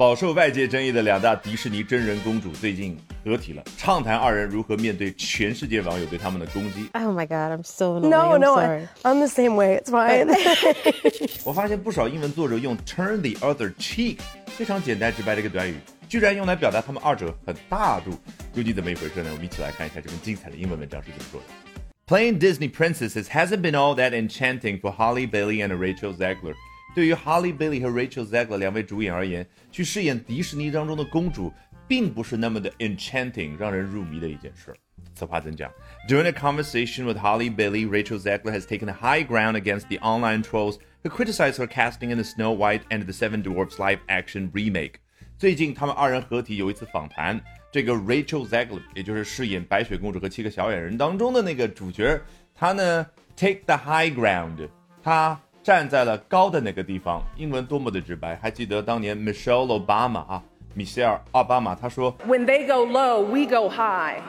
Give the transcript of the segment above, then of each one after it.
饱受外界争议的两大迪士尼真人公主最近合体了，畅谈二人如何面对全世界网友对他们的攻击。Oh my god, I'm so. No, I'm no, I'm the same way. It's fine. 我发现不少英文作者用 turn the other cheek 非常简单直白的一个短语，居然用来表达他们二者很大度，究竟怎么一回事呢？我们一起来看一下这篇精彩的英文文章是怎么说的。Playing Disney princesses hasn't been all that enchanting for Holly Bailey and Rachel Zegler. 对于 Holly Bailey 和 Rachel Zegler 两位主演而言，去饰演迪士尼当中的公主，并不是那么的 enchanting，让人入迷的一件事。此话怎讲？During a conversation with Holly Bailey, Rachel Zegler has taken a high ground against the online trolls who criticize her casting in the Snow White and the Seven Dwarfs live-action remake. 最近，他们二人合体有一次访谈，这个 Rachel Zegler，也就是饰演白雪公主和七个小矮人当中的那个主角，她呢 take the high ground，她。 站在了高的那个地方，英文多么的直白！还记得当年 Michelle Obama 啊，米歇尔奥巴马，他说 When they go low, we go high。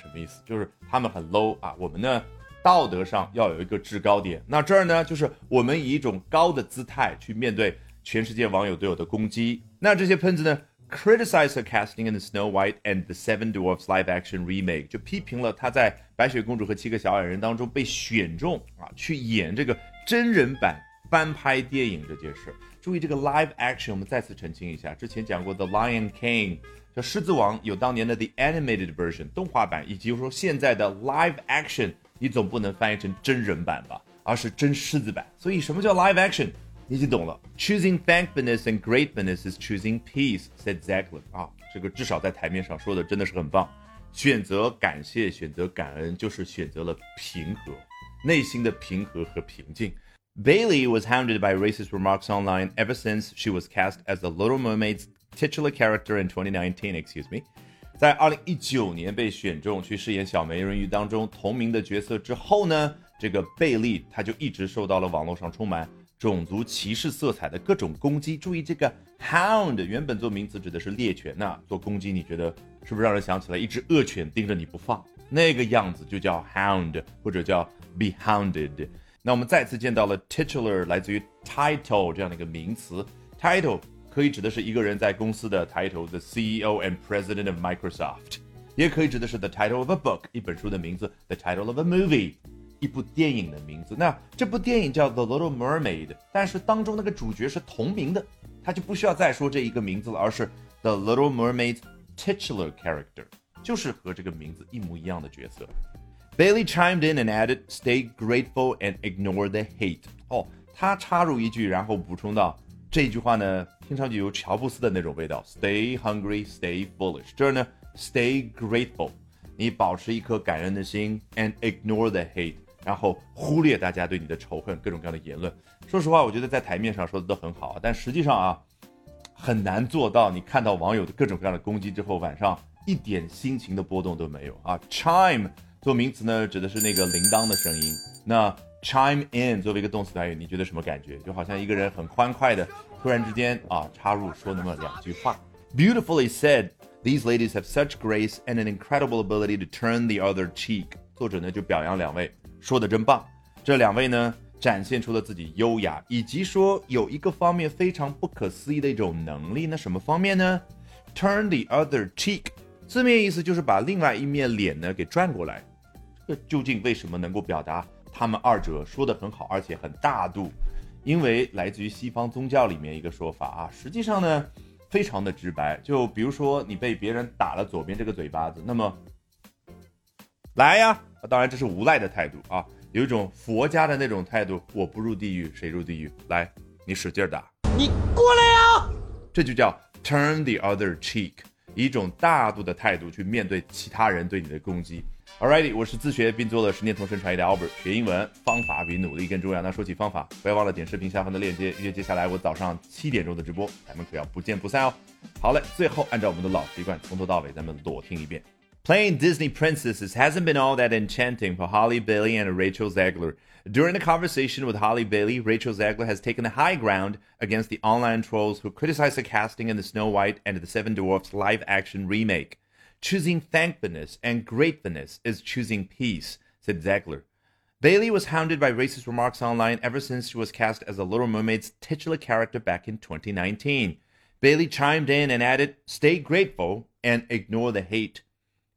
什么意思？就是他们很 low 啊，我们呢道德上要有一个制高点。那这儿呢，就是我们以一种高的姿态去面对全世界网友对我的攻击。那这些喷子呢？Criticize her casting in the Snow White and the Seven Dwarfs live-action remake，就批评了她在白雪公主和七个小矮人当中被选中啊，去演这个真人版翻拍电影这件事。注意这个 live action，我们再次澄清一下，之前讲过 The Lion King，叫狮子王，有当年的 The animated version 动画版，以及说现在的 live action，你总不能翻译成真人版吧，而是真狮子版。所以什么叫 live action？你就懂了。Choosing thankfulness and gratefulness is choosing peace," said Zegler. 啊，这个至少在台面上说的真的是很棒。选择感谢，选择感恩，就是选择了平和，内心的平和和平静。Bailey was hounded by racist remarks online ever since she was cast as the Little Mermaid's titular character in 2019. Excuse me. 在二零一九年被选中去饰演小美人鱼当中同名的角色之后呢，这个贝利她就一直受到了网络上充满 种族歧视色彩的各种攻击。注意，这个 hound 原本做名词指的是猎犬呐，做攻击，你觉得是不是让人想起来一只恶犬盯着你不放那个样子，就叫 hound 或者叫 be hounded。那我们再次见到了 titular 来自于 title 这样的一个名词，title 可以指的是一个人在公司的 title，the CEO and President of Microsoft，也可以指的是 the title of a book 一本书的名字，the title of a movie。一部电影的名字。那这部电影叫《The Little Mermaid》，但是当中那个主角是同名的，他就不需要再说这一个名字了，而是《The Little Mermaid》titular character，就是和这个名字一模一样的角色。Bailey chimed in and added, "Stay grateful and ignore the hate." 哦，他插入一句，然后补充到这句话呢，听上去有乔布斯的那种味道。Stay hungry, stay foolish。这儿呢，stay grateful，你保持一颗感恩的心，and ignore the hate。 然后忽略大家对你的仇恨，各种各样的言论。说实话，我觉得在台面上说的都很好，但实际上啊，很难做到。你看到网友的各种各样的攻击之后，晚上一点心情的波动都没有啊。Chime 做名词呢，指的是那个铃铛的声音。那 chime in 作为一个动词短语，你觉得什么感觉？就好像一个人很欢快的，突然之间啊插入说那么两句话。Beautifully said. These ladies have such grace and an incredible ability to turn the other cheek. 作者呢就表扬两位。说的真棒，这两位呢展现出了自己优雅，以及说有一个方面非常不可思议的一种能力。那什么方面呢？Turn the other cheek，字面意思就是把另外一面脸呢给转过来。这究竟为什么能够表达他们二者说的很好，而且很大度？因为来自于西方宗教里面一个说法啊，实际上呢非常的直白。就比如说你被别人打了左边这个嘴巴子，那么来呀。当然，这是无赖的态度啊，有一种佛家的那种态度，我不入地狱谁入地狱？来，你使劲打，你过来呀！这就叫 turn the other cheek，以一种大度的态度去面对其他人对你的攻击。Alrighty，我是自学并做了十年同声传译的 Albert，学英文方法比努力更重要。那说起方法，不要忘了点视频下方的链接，预约接下来我早上七点钟的直播，咱们可要不见不散哦。好嘞，最后按照我们的老习惯，从头到尾咱们裸听一遍。Playing Disney princesses hasn't been all that enchanting for Holly Bailey and Rachel Zegler. During a conversation with Holly Bailey, Rachel Zegler has taken the high ground against the online trolls who criticize the casting in the Snow White and the Seven Dwarfs live action remake. Choosing thankfulness and gratefulness is choosing peace, said Zegler. Bailey was hounded by racist remarks online ever since she was cast as the Little Mermaid's titular character back in 2019. Bailey chimed in and added, Stay grateful and ignore the hate.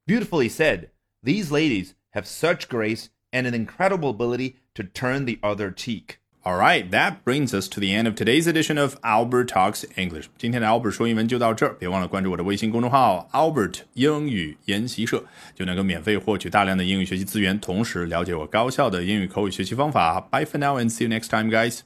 Beautifully said. These ladies have such grace and an incredible ability to turn the other cheek. All right, that brings us to the end of today's edition of Albert Talks English. 今天的 Albert 说英文就到这儿，别忘了关注我的微信公众号 Albert 英语研习社，就能够免费获取大量的英语学习资源，同时了解我高效的英语口语学习方法。Bye for now and see you next time, guys.